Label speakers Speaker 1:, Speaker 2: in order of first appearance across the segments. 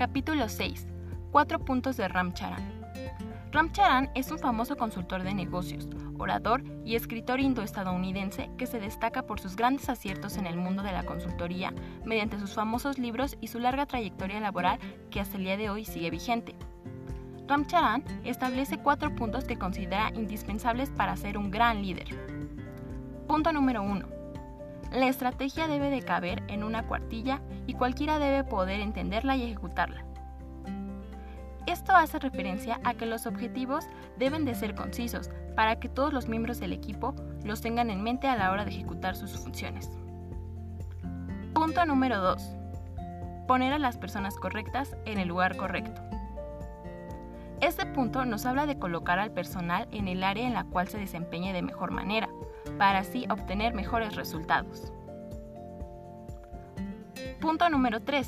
Speaker 1: Capítulo 6. Cuatro puntos de Ram Charan. Es un famoso consultor de negocios, orador y escritor indo-estadounidense que se destaca por sus grandes aciertos en el mundo de la consultoría mediante sus famosos libros y su larga trayectoria laboral que hasta el día de hoy sigue vigente. Ram Charan establece cuatro puntos que considera indispensables para ser un gran líder. Punto número 1. La estrategia debe de caber en una cuartilla y cualquiera debe poder entenderla y ejecutarla. Esto hace referencia a que los objetivos deben de ser concisos para que todos los miembros del equipo los tengan en mente a la hora de ejecutar sus funciones. Punto número 2. Poner a las personas correctas en el lugar correcto. Este punto nos habla de colocar al personal en el área en la cual se desempeñe de mejor manera, para así obtener mejores resultados. Punto número 3.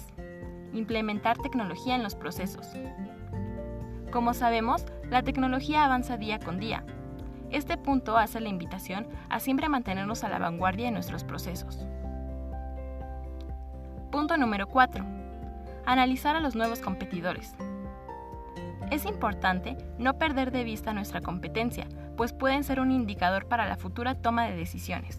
Speaker 1: Implementar tecnología en los procesos. Como sabemos, la tecnología avanza día con día. Este punto hace la invitación a siempre mantenernos a la vanguardia de nuestros procesos. Punto número 4. Analizar a los nuevos competidores. Es importante no perder de vista nuestra competencia, pues pueden ser un indicador para la futura toma de decisiones.